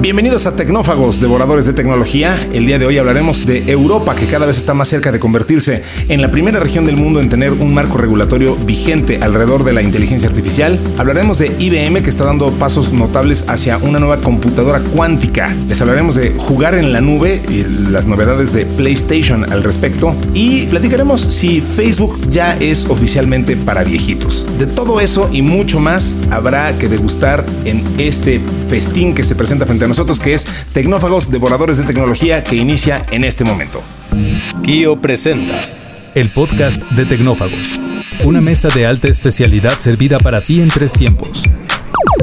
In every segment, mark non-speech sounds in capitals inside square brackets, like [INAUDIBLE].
Bienvenidos a Tecnófagos, devoradores de tecnología. El día de hoy hablaremos de Europa, que cada vez está más cerca de convertirse en la primera región del mundo en tener un marco regulatorio vigente alrededor de la inteligencia artificial. Hablaremos de IBM, que está dando pasos notables hacia una nueva computadora cuántica. Les hablaremos de jugar en la nube y las novedades de PlayStation al respecto. Y platicaremos si Facebook ya es oficialmente para viejitos. De todo eso y mucho más habrá que degustar en este festín que se presenta frente a nosotros, que es Tecnófagos Devoradores de Tecnología, que inicia en este momento. Kio presenta el podcast de Tecnófagos, una mesa de alta especialidad servida para ti en tres tiempos.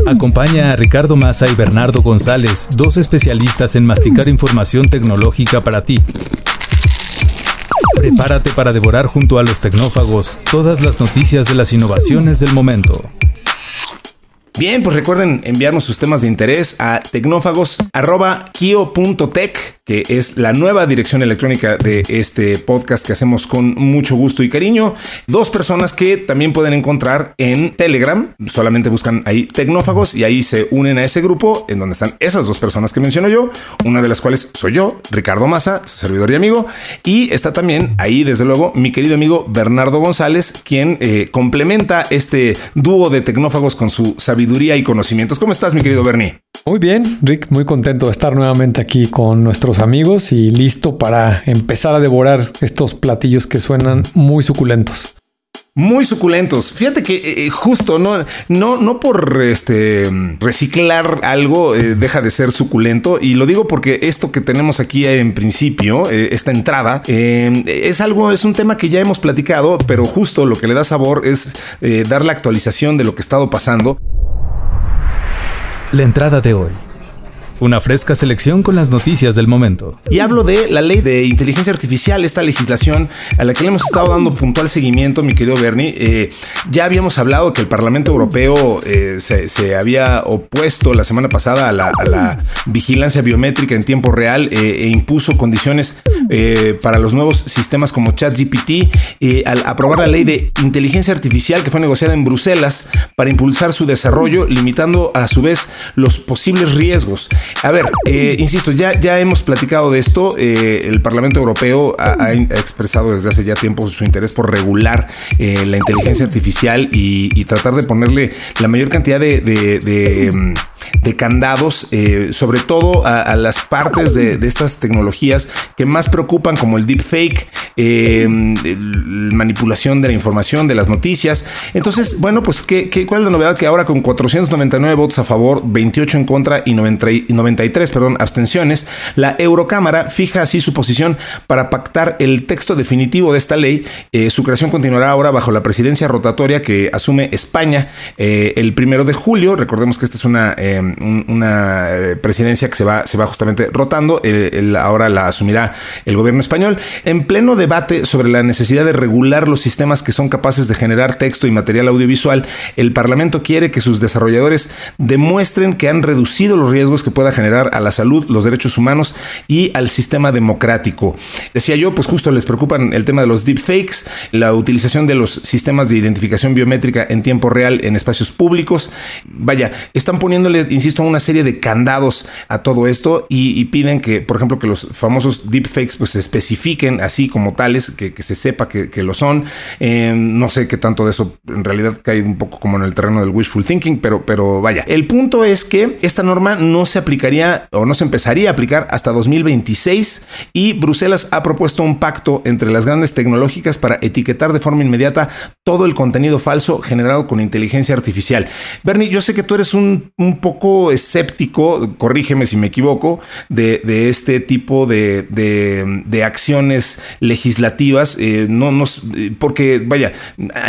Acompaña a Ricardo Massa y Bernardo González, dos especialistas en masticar información tecnológica para ti. Prepárate para devorar junto a los tecnófagos todas las noticias de las innovaciones del momento. Bien, pues recuerden enviarnos sus temas de interés a tecnófagos.kio.tech que es la nueva dirección electrónica de este podcast que hacemos con mucho gusto y cariño. Dos personas que también pueden encontrar en Telegram. Solamente buscan ahí Tecnófagos y ahí se unen a ese grupo en donde están esas dos personas que menciono yo. Una de las cuales soy yo, Ricardo Maza, servidor y amigo. Y está también ahí, desde luego, mi querido amigo Bernardo González, quien eh, complementa este dúo de tecnófagos con su sabiduría y conocimientos. ¿Cómo estás, mi querido Bernie? Muy bien, Rick, muy contento de estar nuevamente aquí con nuestros amigos y listo para empezar a devorar estos platillos que suenan muy suculentos. Muy suculentos. Fíjate que eh, eh, justo no, no, no por este reciclar algo eh, deja de ser suculento. Y lo digo porque esto que tenemos aquí en principio, esta entrada, es algo, es un tema que ya hemos platicado, pero justo lo que le da sabor es dar la actualización de lo que ha estado pasando. La entrada de hoy. Una fresca selección con las noticias del momento. Y hablo de la ley de inteligencia artificial, esta legislación a la que le hemos estado dando puntual seguimiento, mi querido Bernie. Eh, ya habíamos hablado que el Parlamento Europeo eh, se, había opuesto la semana pasada a la, vigilancia biométrica en tiempo real eh, e impuso condiciones para los nuevos sistemas como ChatGPT al aprobar la ley de inteligencia artificial que fue negociada en Bruselas para impulsar su desarrollo, limitando a su vez los posibles riesgos. A ver, eh, insisto, ya, ya hemos platicado de esto. Eh, el Parlamento Europeo ha, expresado desde hace ya tiempo su interés por regular eh, la inteligencia artificial y, tratar de ponerle la mayor cantidad de, mm, candados, sobre todo a, las partes de, estas tecnologías que más preocupan, como el deepfake, manipulación de la información, de las noticias. Entonces, bueno, pues, ¿qué, cuál es la novedad? Que ahora con 499 votos a favor, 28 en contra y 90 93 perdón, abstenciones, la Eurocámara fija así su posición para pactar el texto definitivo de esta ley. Eh, su creación continuará ahora bajo la presidencia rotatoria que asume España eh, el primero de julio. Recordemos que esta es una, eh, una presidencia que se va, se va justamente rotando. ahora la asumirá el gobierno español. En pleno debate sobre la necesidad de regular los sistemas que son capaces de generar texto y material audiovisual, el Parlamento quiere que sus desarrolladores demuestren que han reducido los riesgos que pueda generar a la salud, los derechos humanos y al sistema democrático. Decía yo, pues justo les preocupan el tema de los deepfakes, la utilización de los sistemas de identificación biométrica en tiempo real en espacios públicos. Vaya, están poniéndole, insisto, una serie de candados a todo esto y, piden que, por ejemplo, que los famosos deepfakes pues se especifiquen así como tales, que, se sepa que, lo son. Eh, no sé qué tanto de eso en realidad cae un poco como en el terreno del wishful thinking, pero, pero vaya. El punto es que esta norma no se aplica o no se empezaría a aplicar hasta 2026 y Bruselas ha propuesto un pacto entre las grandes tecnológicas para etiquetar de forma inmediata todo el contenido falso generado con inteligencia artificial. Bernie, yo sé que tú eres un, poco escéptico, corrígeme si me equivoco, de, este tipo de, acciones legislativas, eh, no, no, porque vaya,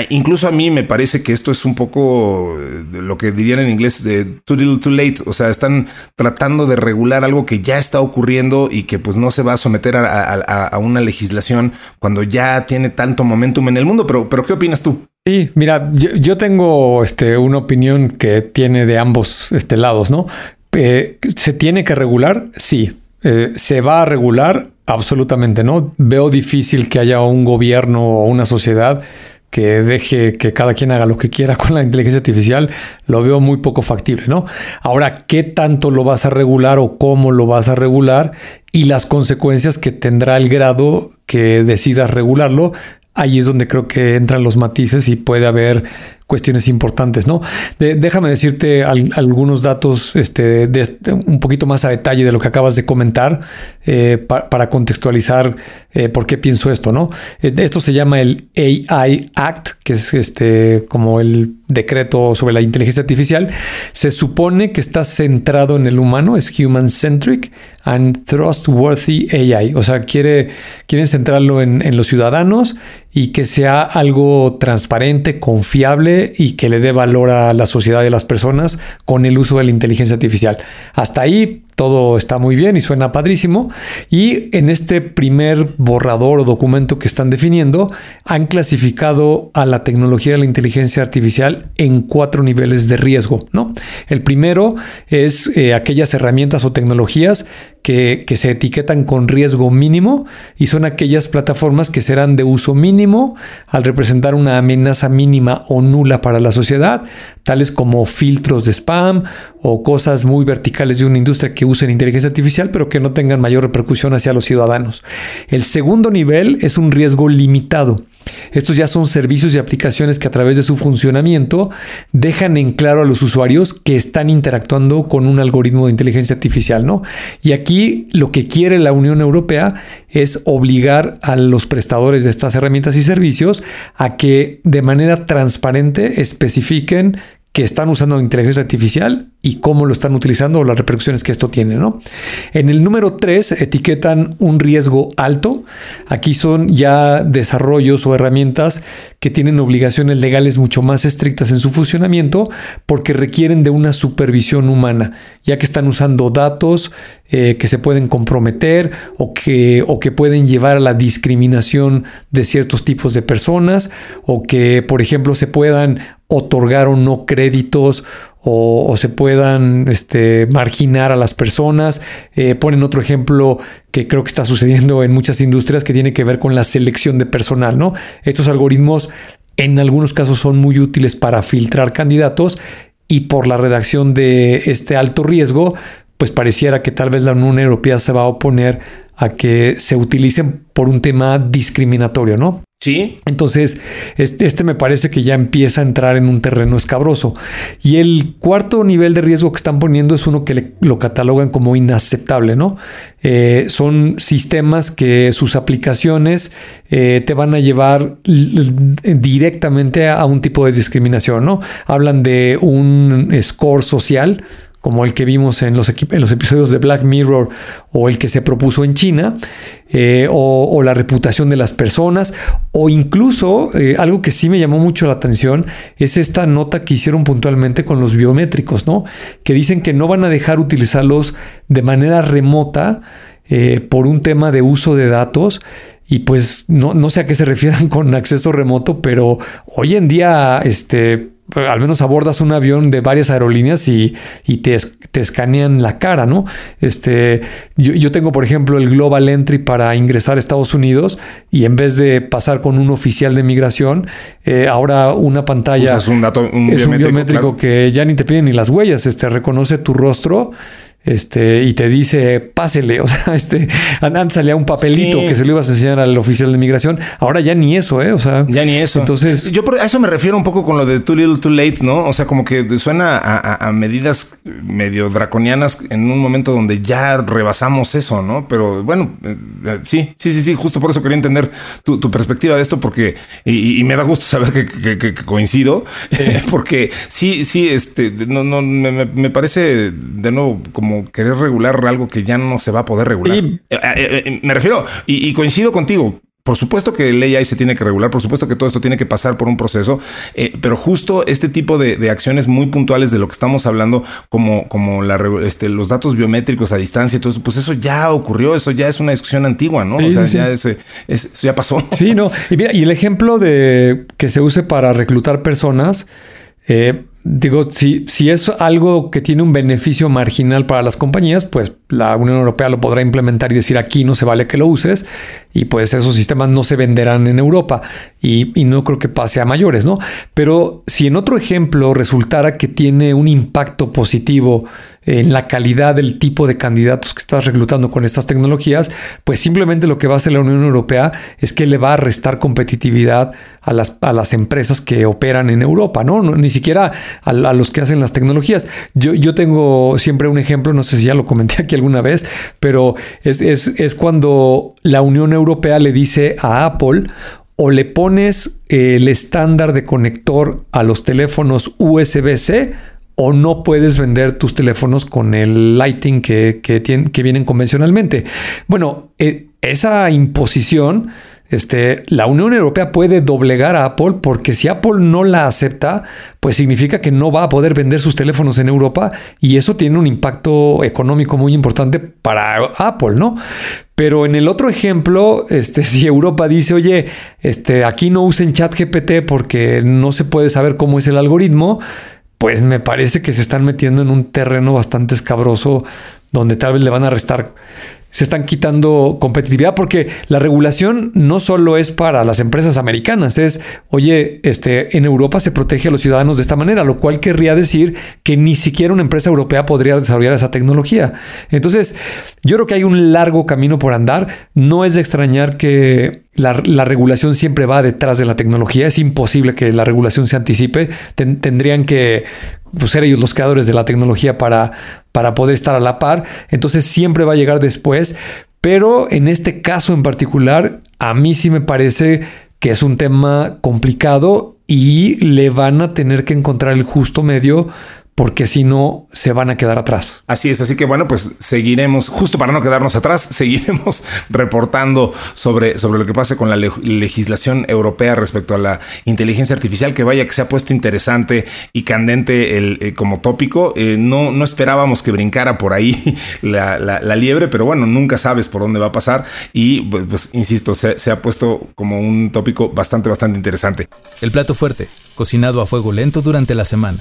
incluso a mí me parece que esto es un poco eh, lo que dirían en inglés de too little too late, o sea, están tratando tratando de regular algo que ya está ocurriendo y que pues no se va a someter a, una legislación cuando ya tiene tanto momentum en el mundo. Pero, pero ¿qué opinas tú? Sí, mira, yo, tengo este, una opinión que tiene de ambos este, lados, ¿no? Eh, ¿Se tiene que regular? Sí. Eh, ¿Se va a regular? Absolutamente no. Veo difícil que haya un gobierno o una sociedad que deje que cada quien haga lo que quiera con la inteligencia artificial, lo veo muy poco factible, ¿no? Ahora, ¿qué tanto lo vas a regular o cómo lo vas a regular? Y las consecuencias que tendrá el grado que decidas regularlo, ahí es donde creo que entran los matices y puede haber cuestiones importantes, ¿no? déjame decirte algunos datos este, de, un poquito más a detalle de lo que acabas de comentar eh, para contextualizar eh, por qué pienso esto, ¿no? Eh, esto se llama el AI Act, que es este como el decreto sobre la inteligencia artificial. Se supone que está centrado en el humano, es human centric and trustworthy AI, o sea, quiere quieren centrarlo en, en los ciudadanos y que sea algo transparente, confiable y que le dé valor a la sociedad y a las personas con el uso de la inteligencia artificial. Hasta ahí todo está muy bien y suena padrísimo. Y en este primer borrador o documento que están definiendo, han clasificado a la tecnología de la inteligencia artificial en cuatro niveles de riesgo. ¿no? El primero es eh, aquellas herramientas o tecnologías que, se etiquetan con riesgo mínimo y son aquellas plataformas que serán de uso mínimo al representar una amenaza mínima o nula para la sociedad, tales como filtros de spam o cosas muy verticales de una industria que usen inteligencia artificial, pero que no tengan mayor repercusión hacia los ciudadanos. El segundo nivel es un riesgo limitado. Estos ya son servicios y aplicaciones que a través de su funcionamiento dejan en claro a los usuarios que están interactuando con un algoritmo de inteligencia artificial, ¿no? Y aquí lo que quiere la Unión Europea es obligar a los prestadores de estas herramientas y servicios a que de manera transparente especifiquen que están usando inteligencia artificial y cómo lo están utilizando o las repercusiones que esto tiene. ¿no? En el número 3 etiquetan un riesgo alto. Aquí son ya desarrollos o herramientas que tienen obligaciones legales mucho más estrictas en su funcionamiento porque requieren de una supervisión humana, ya que están usando datos eh, que se pueden comprometer o que, o que pueden llevar a la discriminación de ciertos tipos de personas o que, por ejemplo, se puedan otorgar o no créditos o, se puedan este, marginar a las personas. Eh, ponen otro ejemplo que creo que está sucediendo en muchas industrias que tiene que ver con la selección de personal, ¿no? Estos algoritmos en algunos casos son muy útiles para filtrar candidatos y por la redacción de este alto riesgo, pues pareciera que tal vez la Unión Europea se va a oponer a que se utilicen por un tema discriminatorio, ¿no? Sí. Entonces, este, este, me parece que ya empieza a entrar en un terreno escabroso. Y el cuarto nivel de riesgo que están poniendo es uno que lo catalogan como inaceptable, ¿no? Eh, son sistemas que sus aplicaciones eh, te van a llevar directamente a un tipo de discriminación, ¿no? Hablan de un score social como el que vimos en los, episodios de Black Mirror o el que se propuso en China, eh, o, la reputación de las personas, o incluso eh, algo que sí me llamó mucho la atención es esta nota que hicieron puntualmente con los biométricos, ¿no? Que dicen que no van a dejar utilizarlos de manera remota eh, por un tema de uso de datos. Y pues no, no sé a qué se refieran [LAUGHS] con acceso remoto, pero hoy en día, este, al menos abordas un avión de varias aerolíneas y, te, te, escanean la cara, ¿no? Este, yo, tengo, por ejemplo, el Global Entry para ingresar a Estados Unidos y en vez de pasar con un oficial de migración, eh, ahora una pantalla es un, dato, un es un biométrico que ya ni te piden ni las huellas, este, reconoce tu rostro este, y te dice, pásele, [LAUGHS] o sea, este, antes salía un papelito que se lo ibas a enseñar al oficial de migración, ahora ya ni eso, ¿eh? O sea, ya ni eso. Entonces, yo a eso me refiero un poco con lo de too little, too late, ¿no? O sea, como que suena a, medidas medio draconianas en un momento donde ya rebasamos eso, ¿no? Pero bueno, eh, sí, sí, sí, sí, justo por eso quería entender tu, perspectiva de esto, porque, y, me da gusto saber que, coincido, [LAUGHS] porque sí, sí, este, no, no, me, me parece de nuevo como querer regular algo que ya no se va a poder regular. Eh, eh, eh, me refiero, y, coincido contigo, por supuesto que el AI se tiene que regular, por supuesto que todo esto tiene que pasar por un proceso, pero justo este tipo de, acciones muy puntuales de lo que estamos hablando, como, como este, los datos biométricos a distancia y todo eso, pues eso ya ocurrió, eso ya es una discusión antigua, ¿no? o sea, ya eso ya pasó. Sí, no. Y, y el ejemplo de que se use para reclutar personas, digo, si, si es algo que tiene un beneficio marginal para las compañías, pues la Unión Europea lo podrá implementar y decir aquí no se vale que lo uses y pues esos sistemas no se venderán en Europa y, no creo que pase a mayores, ¿no? Pero si en otro ejemplo resultara que tiene un impacto positivo en la calidad del tipo de candidatos que estás reclutando con estas tecnologías, pues simplemente lo que va a hacer la Unión Europea es que le va a restar competitividad a las, a las empresas que operan en Europa, ¿no? ni siquiera a, los que hacen las tecnologías. Yo, yo tengo siempre un ejemplo, no sé si ya lo comenté aquí alguna vez, pero es, es, cuando la Unión Europea le dice a Apple, o le pones el estándar de conector a los teléfonos USB-C o no puedes vender tus teléfonos con el lighting que, que, que vienen convencionalmente. Bueno, eh, esa imposición este, la Unión Europea puede doblegar a Apple porque si Apple no la acepta, pues significa que no va a poder vender sus teléfonos en Europa y eso tiene un impacto económico muy importante para Apple, ¿no? Pero en el otro ejemplo, este, [LAUGHS] si Europa dice, oye, este, aquí no usen ChatGPT porque no se puede saber cómo es el algoritmo, pues me parece que se están metiendo en un terreno bastante escabroso donde tal vez le van a restar se están quitando competitividad porque la regulación no solo es para las empresas americanas, es, oye, este, en Europa se protege a los ciudadanos de esta manera, lo cual querría decir que ni siquiera una empresa europea podría desarrollar esa tecnología. Entonces, yo creo que hay un largo camino por andar. No es de extrañar que la, regulación siempre va detrás de la tecnología. Es imposible que la regulación se anticipe. tendrían que pues, ser ellos los creadores de la tecnología para, para poder estar a la par. Entonces siempre va a llegar después. Pero en este caso en particular, a mí sí me parece que es un tema complicado y le van a tener que encontrar el justo medio porque si no se van a quedar atrás. Así es, así que bueno, pues seguiremos, justo para no quedarnos atrás, [LAUGHS] seguiremos reportando sobre, sobre lo que pase con la legislación europea respecto a la inteligencia artificial, que vaya que se ha puesto interesante y candente el, eh, como tópico. Eh, no, no esperábamos que brincara por ahí [LAUGHS] la, la, liebre, pero bueno, nunca sabes por dónde va a pasar y pues, pues insisto, se, se ha puesto como un tópico bastante, bastante interesante. El plato fuerte, cocinado a fuego lento durante la semana.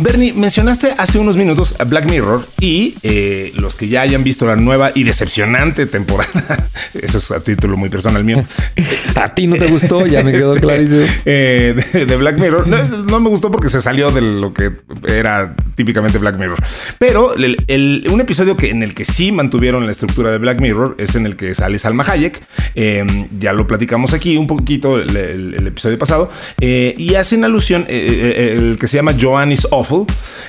Bernie, mencionaste hace unos minutos a Black Mirror y eh, los que ya hayan visto la nueva y decepcionante temporada, [LAUGHS] eso es a título muy personal mío. [LAUGHS] a ti no te gustó, ya me quedó este, clarísimo. Eh, de, Black Mirror, no, me gustó porque se salió de lo que era típicamente Black Mirror. Pero un episodio que, en el que sí mantuvieron la estructura de Black Mirror es en el que sale Salma Hayek. Em, ya lo platicamos aquí un poquito el, episodio pasado y hacen alusión el que se llama Joan is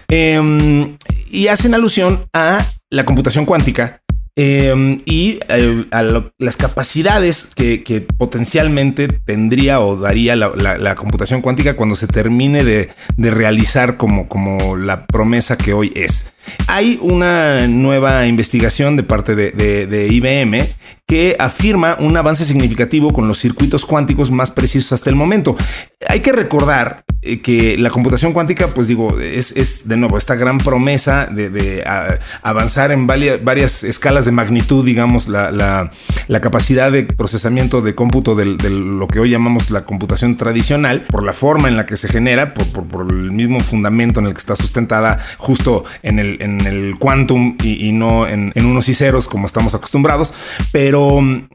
Em, y hacen alusión a la computación cuántica em, y eh, a, las capacidades que, potencialmente tendría o daría la, computación cuántica cuando se termine de, realizar como, como, la promesa que hoy es. Hay una nueva investigación de parte de IBM que afirma un avance significativo con los circuitos cuánticos más precisos hasta el momento. Hay que recordar eh, que la computación cuántica, pues digo, es, de nuevo esta gran promesa de, avanzar en varias, escalas de magnitud, digamos, la, capacidad de procesamiento de cómputo de, lo que hoy llamamos la computación tradicional, por la forma en la que se genera, por, el mismo fundamento en el que está sustentada, justo en el, en el quantum y, no en, en unos y ceros como estamos acostumbrados, pero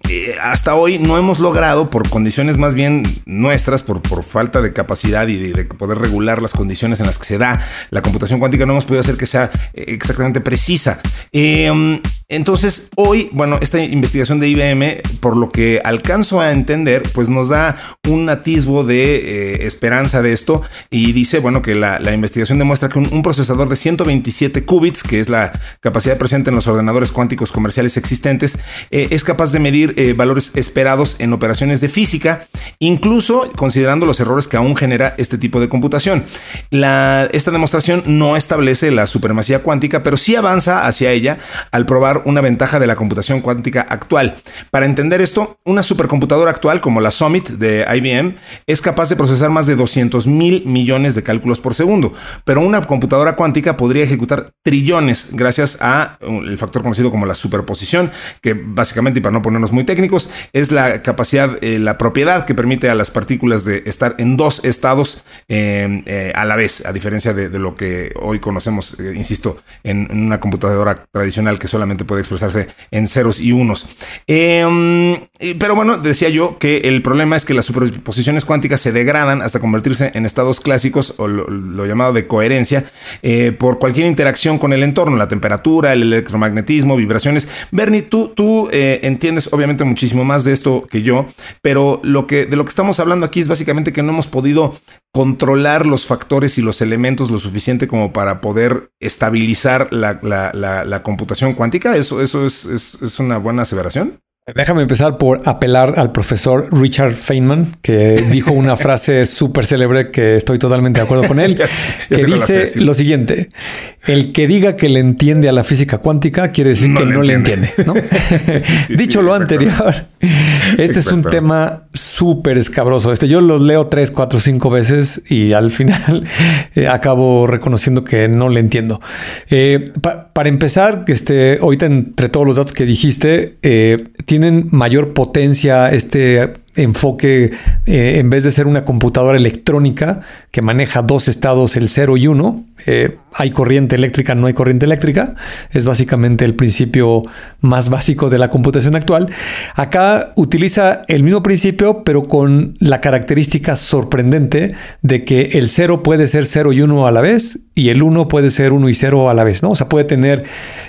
eh, hasta hoy no hemos logrado, por condiciones más bien nuestras, por, por falta de capacidad y de, poder regular las condiciones en las que se da la computación cuántica, no hemos podido hacer que sea eh, exactamente precisa. Em, entonces, hoy, bueno, esta investigación de IBM, por lo que alcanzo a entender, pues nos da un atisbo de eh, esperanza de esto y dice, bueno, que la, investigación demuestra que un, procesador de 127 qubits, que es la capacidad presente en los ordenadores cuánticos comerciales existentes, es capaz capaz de medir eh, valores esperados en operaciones de física, incluso considerando los errores que aún genera este tipo de computación. esta demostración no establece la supremacía cuántica, pero sí avanza hacia ella al probar una ventaja de la computación cuántica actual. Para entender esto, una supercomputadora actual como la Summit de IBM es capaz de procesar más de 200 mil millones de cálculos por segundo, pero una computadora cuántica podría ejecutar trillones gracias a uh, factor conocido como la superposición, que básicamente, y para no ponernos muy técnicos, es la capacidad, eh, la propiedad que permite a las partículas de estar en dos estados eh, eh, a la vez, a diferencia de, lo que hoy conocemos, insisto, en, una computadora tradicional que solamente puede expresarse en ceros y unos. Em, pero bueno, decía yo que el problema es que las superposiciones cuánticas se degradan hasta convertirse en estados clásicos o lo, llamado de coherencia por cualquier interacción con el entorno, la temperatura, el electromagnetismo, vibraciones. Bernie, tú, tú entiendes obviamente muchísimo más de esto que yo, pero lo que, de lo que estamos hablando aquí es básicamente que no hemos podido controlar los factores y los elementos lo suficiente como para poder estabilizar la, computación cuántica. ¿Eso, eso es, es una buena aseveración? Déjame empezar por apelar al profesor Richard Feynman, que dijo una [LAUGHS] frase súper célebre que estoy totalmente de acuerdo con él, [LAUGHS] que dice lo siguiente, el que diga que le entiende a la física cuántica quiere decir que no le entiende. [LAUGHS] Dicho lo anterior, este es un tema súper escabroso. Este yo lo leo tres, cuatro, cinco veces y al final [LAUGHS] eh, acabo reconociendo que no le entiendo. Eh, para empezar, este, ahorita entre todos los datos que dijiste, eh, tienen mayor potencia este enfoque eh, en vez de ser una computadora electrónica que maneja dos estados, el 0 y 1, eh, hay corriente eléctrica, no hay corriente eléctrica, es básicamente el principio más básico de la computación actual. Acá utiliza el mismo principio, pero con la característica sorprendente de que el 0 puede ser 0 y 1 a la vez y el 1 puede ser 1 y 0 a la vez, ¿no? O sea, puede tener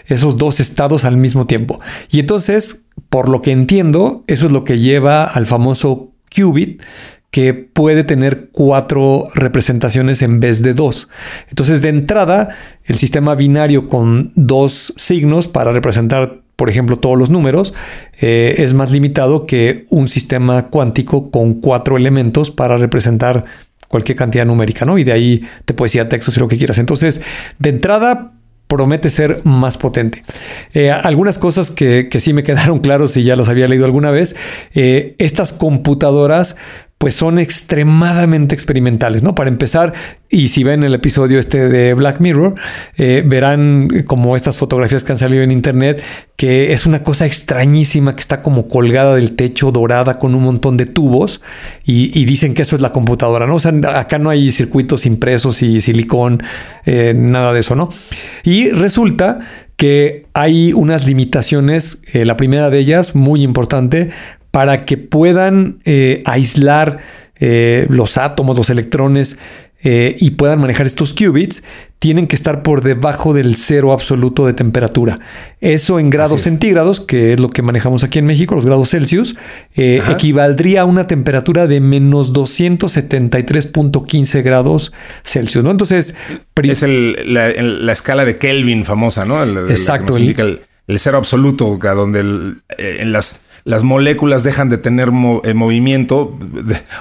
esos dos estados al mismo tiempo. Y entonces por lo que entiendo, eso es lo que lleva al famoso qubit, que puede tener cuatro representaciones en vez de dos. Entonces, de entrada, el sistema binario con dos signos para representar, por ejemplo, todos los números, eh, es más limitado que un sistema cuántico con cuatro elementos para representar cualquier cantidad numérica, ¿no? Y de ahí te puedes ir a texto si lo que quieras. Entonces, de entrada, promete ser más potente. Eh, algunas cosas que, que, sí me [LAUGHS] quedaron claros y ya los había leído alguna vez, eh, estas computadoras pues son extremadamente experimentales, ¿no? Para empezar, y si ven el episodio este de Black Mirror, eh, verán como estas fotografías que han salido en internet, que es una cosa extrañísima que está como colgada del techo, dorada, con un montón de tubos, y, dicen que eso es la computadora, ¿no? O sea, acá no hay circuitos impresos y silicón, eh, nada de eso, ¿no? Y resulta que hay unas limitaciones, eh, la primera de ellas, muy importante, para que puedan eh, aislar eh, los átomos, los electrones eh, y puedan manejar estos qubits, tienen que estar por debajo del cero absoluto de temperatura. Eso en grados centígrados, que es lo que manejamos aquí en México, los grados Celsius, equivaldría a una temperatura de menos 273.15 grados Celsius. ¿no? Entonces, es la, escala de Kelvin famosa, ¿no? exacto. El, el, cero absoluto, donde en las las moléculas dejan de tener eh, movimiento.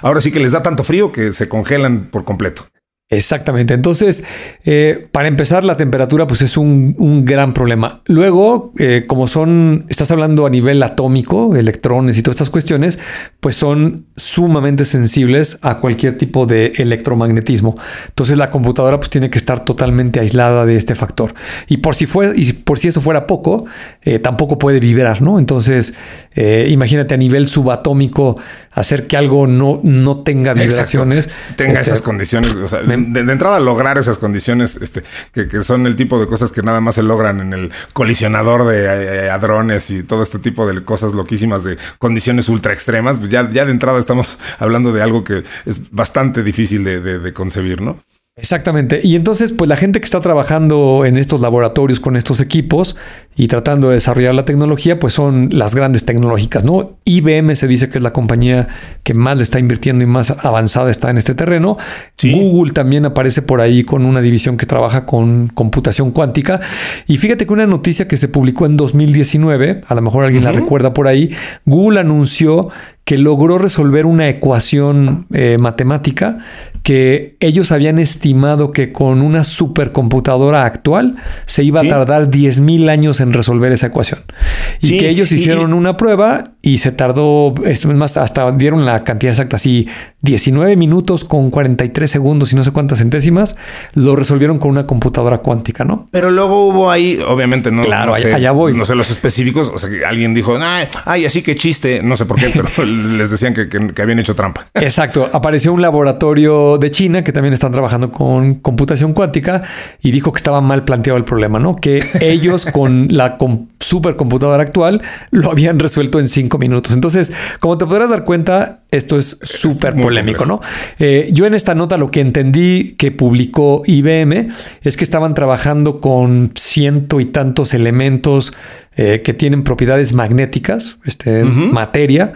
Ahora sí que les da tanto frío que se congelan por completo. Exactamente. Entonces, eh, para empezar, la temperatura pues es un, gran problema. Luego, eh, como son, estás hablando a nivel atómico, electrones y todas estas cuestiones, pues son sumamente sensibles a cualquier tipo de electromagnetismo. Entonces, la computadora pues tiene que estar totalmente aislada de este factor. Y por si fuera, y por si eso fuera poco, tampoco puede vibrar, ¿no? Entonces, imagínate a nivel subatómico hacer que algo no, no tenga vibraciones. Tenga este, esas condiciones, o sea, de, entrada lograr esas condiciones, este, que, son el tipo de cosas que nada más se logran en el colisionador de eh, hadrones y todo este tipo de cosas loquísimas de condiciones ultra extremas, pues ya, ya de entrada estamos hablando de algo que es bastante difícil de, de concebir, ¿no? Exactamente. Y entonces, pues la gente que está trabajando en estos laboratorios con estos equipos y tratando de desarrollar la tecnología, pues son las grandes tecnológicas, ¿no? IBM se dice que es la compañía que más le está invirtiendo y más avanzada está en este terreno. Google también aparece por ahí con una división que trabaja con computación cuántica. Y fíjate que una noticia que se publicó en 2019, a lo mejor alguien la recuerda por ahí, Google anunció que logró resolver una ecuación eh, matemática que ellos habían estimado que con una supercomputadora actual se iba a tardar 10.000 años en resolver esa ecuación. Y que ellos hicieron una prueba y se tardó, es más, hasta dieron la cantidad exacta, así 19 minutos con 43 segundos y no sé cuántas centésimas, lo resolvieron con una computadora cuántica, ¿no? Pero luego hubo ahí, obviamente, no, claro, no sé, allá voy. No sé los específicos, o sea, que alguien dijo, ay, así que chiste, no sé por qué, pero [LAUGHS] les decían que, que habían hecho trampa. Exacto, apareció un laboratorio de China que también están trabajando con computación cuántica y dijo que estaba mal planteado el problema, ¿no? Que ellos [LAUGHS] con la supercomputadora actual lo habían resuelto en cinco minutos. Entonces, como te podrás dar cuenta, esto es súper polémico, ¿no? Eh, yo en esta nota lo que entendí que publicó IBM es que estaban trabajando con ciento y tantos elementos eh, que tienen propiedades magnéticas, este, materia,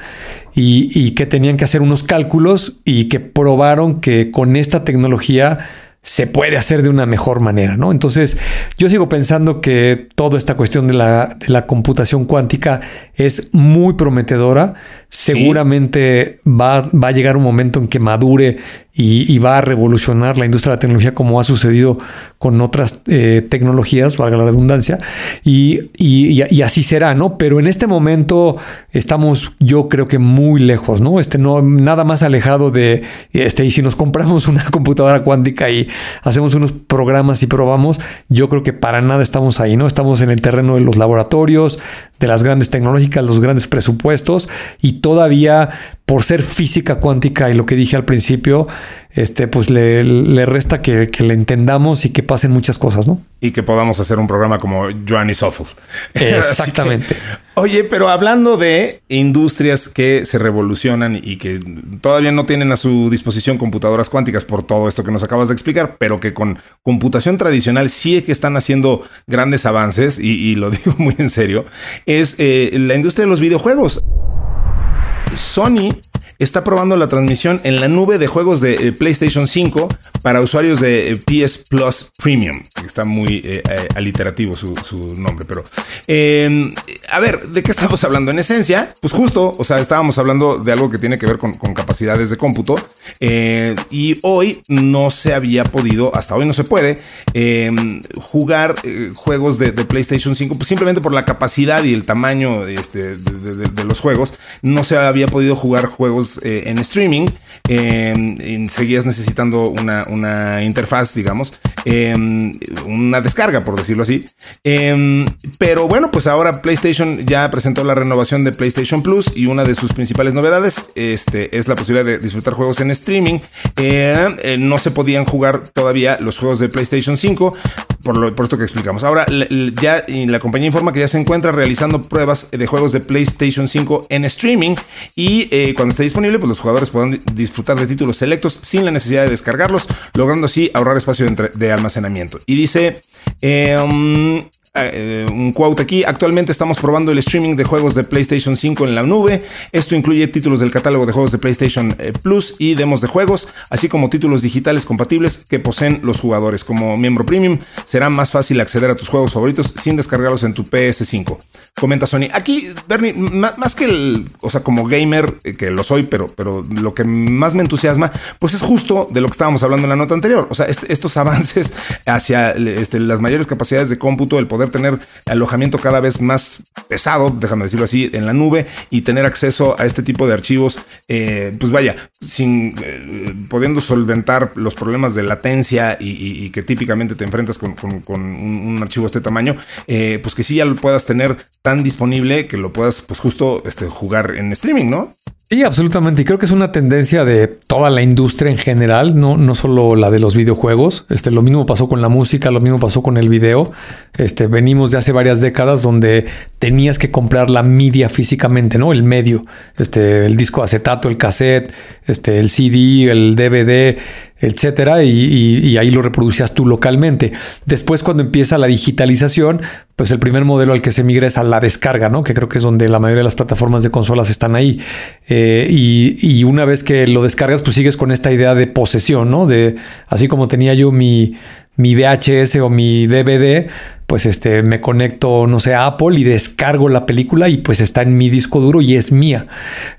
y, y que tenían que hacer unos cálculos y que probaron que con esta tecnología se puede hacer de una mejor manera, ¿no? Entonces, yo sigo pensando que toda esta cuestión de la, de la computación cuántica es muy prometedora. Seguramente va, va, a llegar un momento en que madure y, va a revolucionar la industria de la tecnología como ha sucedido con otras eh, tecnologías, valga la redundancia, y, y, así será, ¿no? Pero en este momento estamos, yo creo que muy lejos, ¿no? Este no, nada más alejado de, este, y si nos compramos una [LAUGHS] computadora cuántica y hacemos unos programas y probamos, yo creo que para nada estamos ahí, ¿no? Estamos en el terreno de los laboratorios, de las grandes tecnológicas, los grandes presupuestos, y todavía por ser física cuántica y lo que dije al principio, este, pues le, resta que, le entendamos y que pasen muchas cosas, ¿no? Y que podamos hacer un programa como Joanny Soffel. [LAUGHS] Exactamente. oye, pero hablando de industrias que se revolucionan y que todavía no tienen a su disposición computadoras cuánticas por todo esto que nos acabas de explicar, pero que con computación tradicional sí es que están haciendo grandes avances, y, lo [LAUGHS] digo muy en serio, es eh, la industria de los videojuegos. Sony está probando la transmisión en la nube de juegos de eh, PlayStation 5 para usuarios de eh, PS Plus Premium. Está muy eh, aliterativo su, nombre, pero em, a ver, ¿de qué estamos hablando? En esencia, pues justo, o sea, estábamos hablando de algo que tiene que ver con, capacidades de cómputo y hoy no se había podido, hasta hoy no se puede, em, jugar juegos de, PlayStation 5 pues simplemente por la capacidad y el tamaño este, de los juegos. No se había podido jugar juegos eh, en streaming, em, seguías necesitando una, una interfaz, digamos, em, una descarga, por decirlo así. Em, pero bueno, pues ahora PlayStation ya presentó la renovación de PlayStation Plus y una de sus principales novedades este, es la posibilidad de disfrutar juegos en streaming. Eh, no se podían jugar todavía los juegos de PlayStation 5, por, lo, por esto que explicamos. Ahora ya la compañía informa que ya se encuentra realizando pruebas de juegos de PlayStation 5 en streaming y eh, cuando esté disponible, pues los jugadores podrán disfrutar de títulos selectos sin la necesidad de descargarlos, logrando así ahorrar espacio de, almacenamiento. Y dice, eh, um, eh, un quote aquí, actualmente estamos probando el streaming de juegos de PlayStation 5 en la nube. Esto incluye títulos del catálogo de juegos de PlayStation Plus y demos de juegos, así como títulos digitales compatibles que poseen los jugadores. Como miembro premium, será más fácil acceder a tus juegos favoritos sin descargarlos en tu PS5. Comenta Sony. Aquí, Bernie, más que el, o sea, como gamer, eh, que lo soy, pero, pero lo que más me entusiasma, pues es justo de lo que estábamos hablando en la nota anterior. O sea, estos avances [LAUGHS] hacia este, las mayores capacidades de cómputo, el poder tener alojamiento cada vez más pesado, déjame decirlo así, en la nube y tener acceso a este tipo de archivos, eh, pues vaya, sin eh, pudiendo solventar los problemas de latencia y, que típicamente te enfrentas con, un, archivo de este tamaño, pues que sí ya lo puedas tener tan disponible que lo puedas, pues justo este, jugar en streaming, Sí, absolutamente. Y creo que es una tendencia de toda la industria en general, no, no solo la de los videojuegos. Este, lo mismo pasó con la música, lo mismo pasó con el video. Este, venimos de hace varias décadas donde tenías que comprar la media físicamente, ¿no? El medio, este, el disco acetato, el cassette, este, el CD, el DVD, etcétera, y, ahí lo reproducías tú localmente. Después, cuando empieza la digitalización, pues el primer modelo al que se migra es a la descarga, ¿no? Que creo que es donde la mayoría de las plataformas de consolas están ahí. Eh, y, una vez que lo descargas, pues sigues con esta idea de posesión, ¿no? De así como tenía yo mi mi VHS o mi DVD, pues este, me conecto, no sé, a Apple y descargo la película y pues está en mi disco duro y es mía.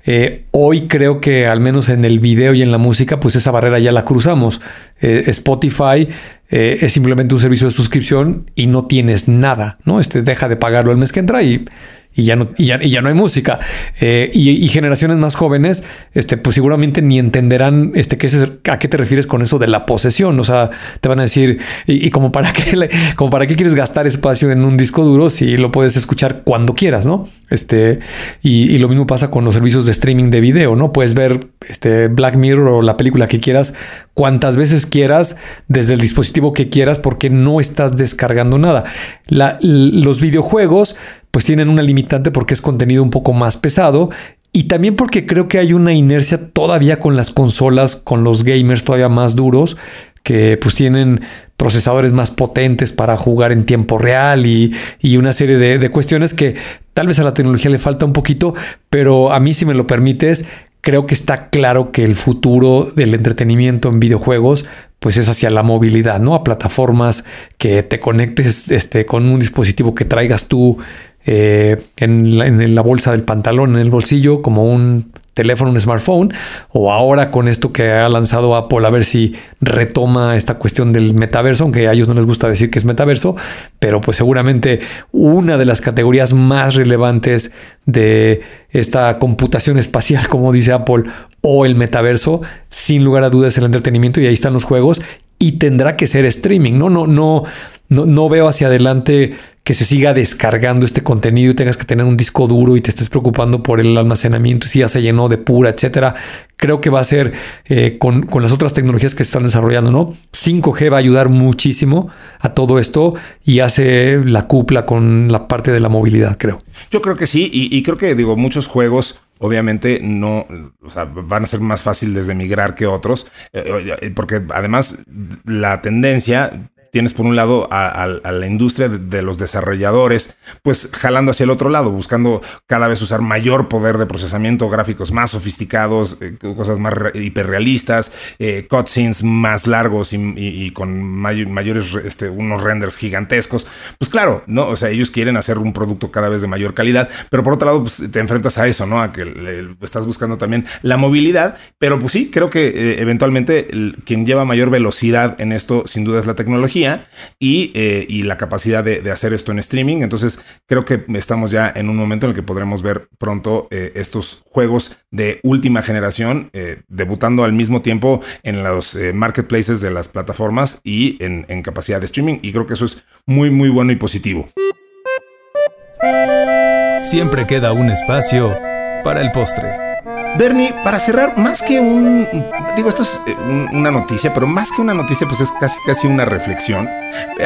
Eh, hoy creo que al menos en el video y en la música, pues esa barrera ya la cruzamos. Eh, Spotify eh, es simplemente un servicio de suscripción y no tienes nada, ¿no? Este deja de pagarlo el mes que entra y y ya no, y ya, no hay música. Eh, y, generaciones más jóvenes, este, pues seguramente ni entenderán este, qué es, a qué te refieres con eso de la posesión. O sea, te van a decir, y, como para [LAUGHS] qué como para qué quieres gastar espacio en un disco duro si lo puedes escuchar cuando quieras, ¿no? Este, y, lo mismo pasa con los servicios de streaming de video, ¿no? Puedes ver este Black Mirror o la película que quieras cuantas veces quieras desde el dispositivo que quieras porque no estás descargando nada. los videojuegos pues tienen una limitante porque es contenido un poco más pesado y también porque creo que hay una inercia todavía con las consolas, con los gamers todavía más duros, que pues tienen procesadores más potentes para jugar en tiempo real y, una serie de, de, cuestiones que tal vez a la tecnología le falta un poquito, pero a mí si me lo permites, creo que está claro que el futuro del entretenimiento en videojuegos pues es hacia la movilidad, ¿no? A plataformas que te conectes este, con un dispositivo que traigas tú eh, en, la, bolsa del pantalón, en el bolsillo, como un teléfono, un smartphone, o ahora con esto que ha lanzado Apple, a ver si retoma esta cuestión del metaverso, aunque a ellos no les gusta decir que es metaverso, pero pues seguramente una de las categorías más relevantes de esta computación espacial, como dice Apple, o el metaverso, sin lugar a dudas el entretenimiento y ahí están los juegos y tendrá que ser streaming, ¿no? No, no, no, no veo hacia adelante que se siga descargando este contenido y tengas que tener un disco duro y te estés preocupando por el almacenamiento, si ya se llenó de pura, etcétera. Creo que va a ser eh, con, las otras tecnologías que se están desarrollando, ¿no? 5G va a ayudar muchísimo a todo esto y hace la cupla con la parte de la movilidad, creo. Yo creo que sí, y, creo que digo, muchos juegos obviamente no, van a ser más fáciles de migrar que otros, eh, porque además la tendencia tienes por un lado a, la industria de, los desarrolladores, pues jalando hacia el otro lado, buscando cada vez usar mayor poder de procesamiento, gráficos más sofisticados, eh, cosas más hiperrealistas, eh, cutscenes más largos y, con mayores, este, unos renders gigantescos. Pues claro, ¿no? O sea, ellos quieren hacer un producto cada vez de mayor calidad, pero por otro lado, pues te enfrentas a eso, ¿no? A que estás buscando también la movilidad, pero pues sí, creo que eh, eventualmente quien lleva mayor velocidad en esto, sin duda, es la tecnología eh, y, la capacidad de, hacer esto en streaming. Entonces creo que estamos ya en un momento en el que podremos ver pronto eh, estos juegos de última generación eh, debutando al mismo tiempo en los marketplaces de las plataformas y en, en capacidad de streaming. Y creo que eso es muy, muy bueno y positivo. Siempre queda un espacio para el postre. Bernie, para cerrar, más que un. Digo, esto es eh, una noticia, pero más que una noticia, pues es casi, casi una reflexión.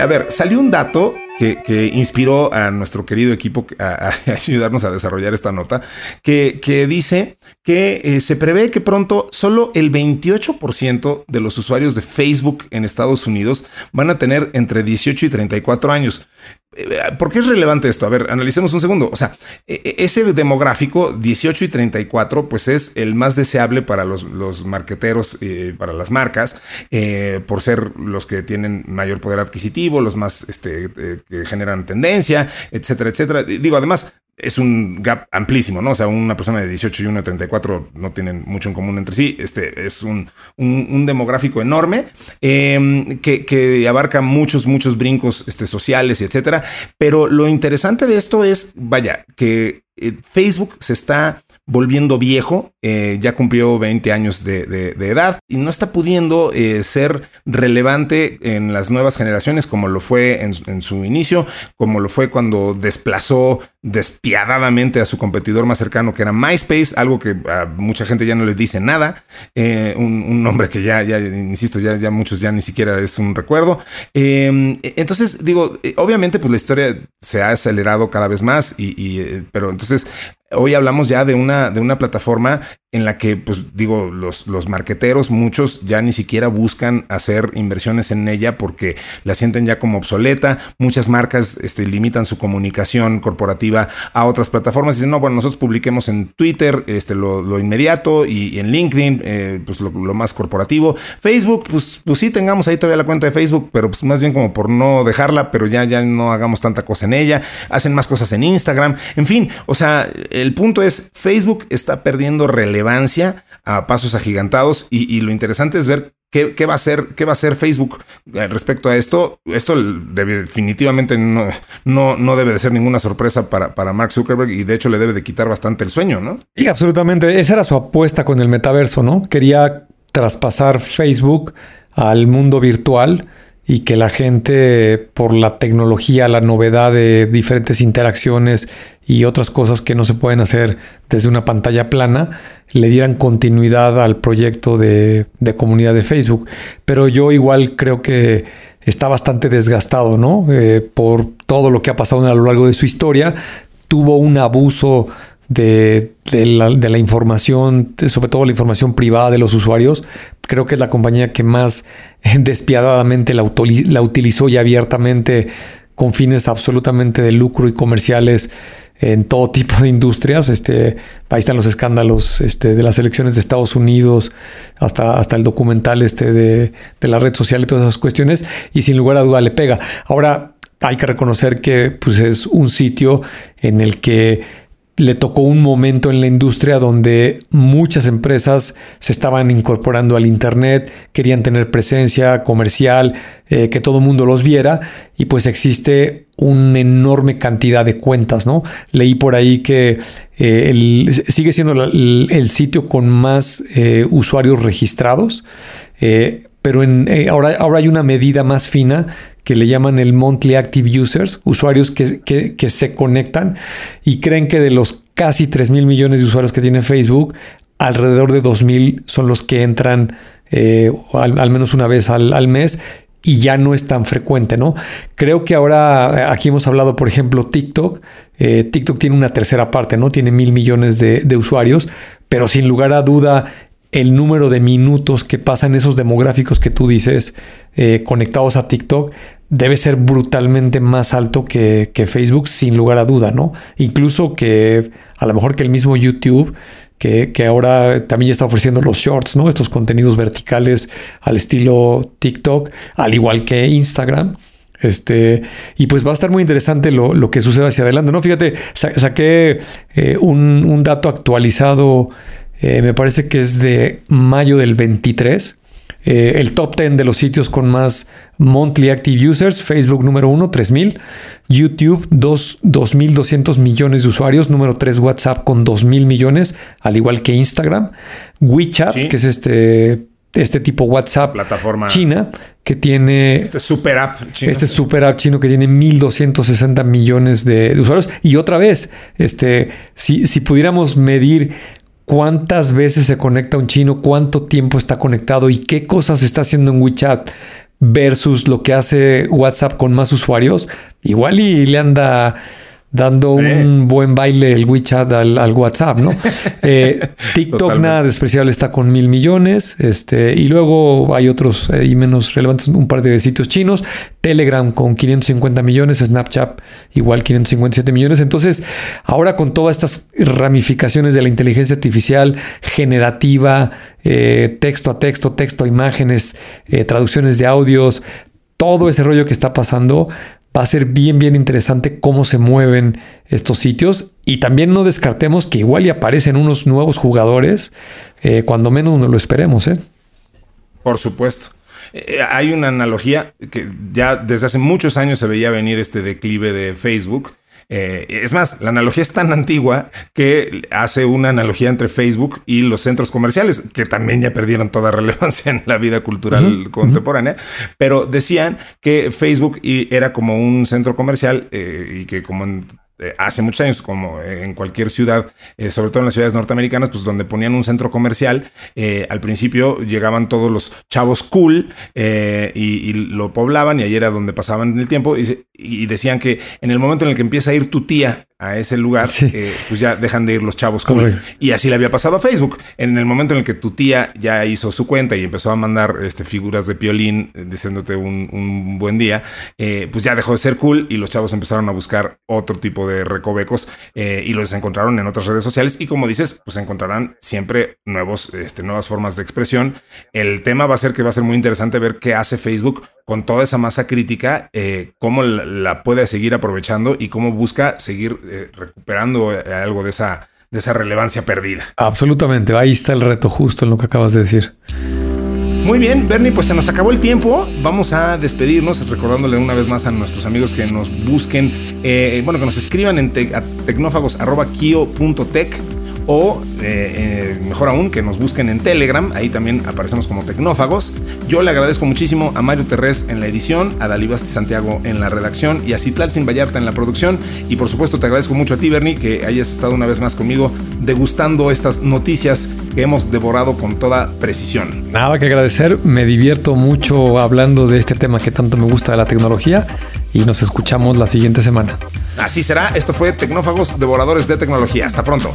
A ver, salió un dato que, inspiró a nuestro querido equipo a, [LAUGHS] ayudarnos a desarrollar esta nota, que, dice que eh, se prevé que pronto solo el 28% de los usuarios de Facebook en Estados Unidos van a tener entre 18 y 34 años. Eh, ¿Por qué es relevante esto? A ver, analicemos un segundo. O sea, e, e, ese demográfico 18 y 34, pues es el más deseable para los, los marqueteros, eh, para las marcas, por ser los que tienen mayor poder adquisitivo, los más este, que generan tendencia, etcétera, etcétera. Digo, además, es un gap amplísimo, ¿no? O sea, una persona de 18 y una de 34 no tienen mucho en común entre sí. Este es un, demográfico enorme em, que, abarca muchos, muchos brincos este, sociales y etcétera. Pero lo interesante de esto es, vaya, que eh, Facebook se está volviendo viejo, eh, ya cumplió 20 años de, edad y no está pudiendo eh, ser relevante en las nuevas generaciones como lo fue en, su inicio, como lo fue cuando desplazó despiadadamente a su competidor más cercano que era MySpace, algo que a mucha gente ya no les dice nada, eh, un, nombre que ya, ya insisto, ya, ya muchos ya ni siquiera es un recuerdo. Em, entonces, digo, obviamente pues la historia se ha acelerado cada vez más, y, pero entonces Hoy hablamos ya de una, de una plataforma en la que, pues digo, los, los marqueteros, muchos ya ni siquiera buscan hacer inversiones en ella porque la sienten ya como obsoleta. Muchas marcas este, limitan su comunicación corporativa a otras plataformas. Dicen, no, bueno, nosotros publiquemos en Twitter este, lo, inmediato y, en LinkedIn, eh, pues lo, más corporativo. Facebook, pues, pues sí tengamos ahí todavía la cuenta de Facebook, pero pues más bien como por no dejarla, pero ya, ya no hagamos tanta cosa en ella. Hacen más cosas en Instagram. En fin, o sea, el punto es, Facebook está perdiendo relevancia a pasos agigantados y, lo interesante es ver ¿Qué, va a hacer, ¿Qué va a Facebook eh, respecto a esto? Esto definitivamente no, no, no, debe de ser ninguna sorpresa para, para Mark Zuckerberg y de hecho le debe de quitar bastante el sueño, ¿no? Y absolutamente. Esa era su apuesta con el metaverso, ¿no? Quería traspasar Facebook al mundo virtual y que la gente, por la tecnología, la novedad de diferentes interacciones y otras cosas que no se pueden hacer desde una pantalla plana, le dieran continuidad al proyecto de, comunidad de Facebook. Pero yo igual creo que está bastante desgastado, ¿no? Eh, por todo lo que ha pasado a lo largo de su historia. Tuvo un abuso de, la, información, sobre todo la información privada de los usuarios. Creo que es la compañía que más despiadadamente la, la utilizó y abiertamente con fines absolutamente de lucro y comerciales en todo tipo de industrias. Este, ahí están los escándalos este, de las elecciones de Estados Unidos, hasta, hasta el documental este de, de, la red social y todas esas cuestiones, y sin lugar a duda le pega. Ahora, hay que reconocer que pues, es un sitio en el que le tocó un momento en la industria donde muchas empresas se estaban incorporando al Internet, querían tener presencia comercial, eh, que todo el mundo los viera y pues existe una enorme cantidad de cuentas, ¿no? Leí por ahí que eh, sigue siendo el, sitio con más eh, usuarios registrados, pero en, ahora, ahora hay una medida más fina que le llaman el Monthly Active Users, usuarios que, se conectan y creen que de los casi 3 mil millones de usuarios que tiene Facebook, alrededor de 2 mil son los que entran eh, al, menos una vez al, mes y ya no es tan frecuente, ¿no? Creo que ahora, eh, aquí hemos hablado, por ejemplo, TikTok. Eh, TikTok tiene una tercera parte, ¿no? Tiene mil millones de, de, usuarios, pero sin lugar a duda el número de minutos que pasan esos demográficos que tú dices conectados a TikTok debe ser brutalmente más alto que, Facebook, sin lugar a duda, ¿no? Incluso que a lo mejor que el mismo YouTube, que, que, ahora también ya está ofreciendo los shorts, ¿no? Estos contenidos verticales al estilo TikTok, al igual que Instagram. Este, y pues va a estar muy interesante lo, lo que suceda hacia adelante, ¿no? Fíjate, saqué eh, un, un dato actualizado eh, me parece que es de mayo del 23. Eh, el top 10 de los sitios con más monthly active users, Facebook número 1, 3000, YouTube 2, 2200 millones de usuarios, número 3 WhatsApp con 2000 millones, al igual que Instagram, WeChat, que es este este tipo WhatsApp plataforma china que tiene este super app chino. este super app chino que tiene 1260 millones de, de, usuarios. Y otra vez este si, si pudiéramos medir cuántas veces se conecta un chino, cuánto tiempo está conectado y qué cosas está haciendo en WeChat versus lo que hace WhatsApp con más usuarios, igual y le anda dando un buen baile el WeChat al, WhatsApp, ¿no? [LAUGHS] Eh, TikTok nada despreciable está con mil millones, este, y luego hay otros eh, y menos relevantes, un par de sitios chinos, Telegram con 550 millones, Snapchat igual 557 millones. Entonces, ahora con todas estas ramificaciones de la inteligencia artificial generativa, eh, texto a texto, texto a imágenes, traducciones de audios, todo ese rollo que está pasando, va a ser bien, bien interesante cómo se mueven estos sitios. Y también no descartemos que igual y aparecen unos nuevos jugadores, eh, cuando menos no lo esperemos. ¿eh? Por supuesto. Eh, hay una analogía que ya desde hace muchos años se veía venir este declive de Facebook eh, es más, la analogía es tan antigua que hace una analogía entre Facebook y los centros comerciales, que también ya perdieron toda [LAUGHS] relevancia en la vida cultural contemporánea, pero decían que Facebook era como un centro comercial eh, y que como en eh, hace muchos años, como en cualquier ciudad, eh, sobre todo en las ciudades norteamericanas, pues donde ponían un centro comercial, eh, al principio llegaban todos los chavos cool y, lo poblaban y ahí era donde pasaban el tiempo y, decían que en el momento en el que empieza a ir tu tía a ese lugar, eh, pues ya dejan de ir los chavos cool. Y así le había pasado a Facebook. En el momento en el que tu tía ya hizo su cuenta y empezó a mandar este, figuras de piolín eh, diciéndote un, buen día, eh, pues ya dejó de ser cool y los chavos empezaron a buscar otro tipo de recovecos y los encontraron en otras redes sociales. Y como dices, pues encontrarán siempre nuevos, este, nuevas formas de expresión. El tema va a ser que va a ser muy interesante ver qué hace Facebook con toda esa masa crítica, cómo la, puede seguir aprovechando y cómo busca seguir eh, recuperando eh, algo de esa, de esa relevancia perdida. Absolutamente, ahí está el reto justo en lo que acabas de decir. Muy bien, Bernie, pues se nos acabó el tiempo. Vamos a despedirnos recordándole una vez más a nuestros amigos que nos busquen, eh, bueno, que nos escriban en te tecnófagos.kio.tech o eh, eh, mejor aún que nos busquen en Telegram, ahí también aparecemos como Tecnófagos. Yo le agradezco muchísimo a Mario Terrés en la edición, a Dalí Santiago en la redacción y a Citlal Sin Vallarta en la producción. Y por supuesto te agradezco mucho a ti, Bernie, que hayas estado una vez más conmigo degustando estas noticias que hemos devorado con toda precisión. Nada que agradecer, me divierto mucho hablando de este tema que tanto me gusta de la tecnología y nos escuchamos la siguiente semana. Así será, esto fue Tecnófagos Devoradores de Tecnología. Hasta pronto.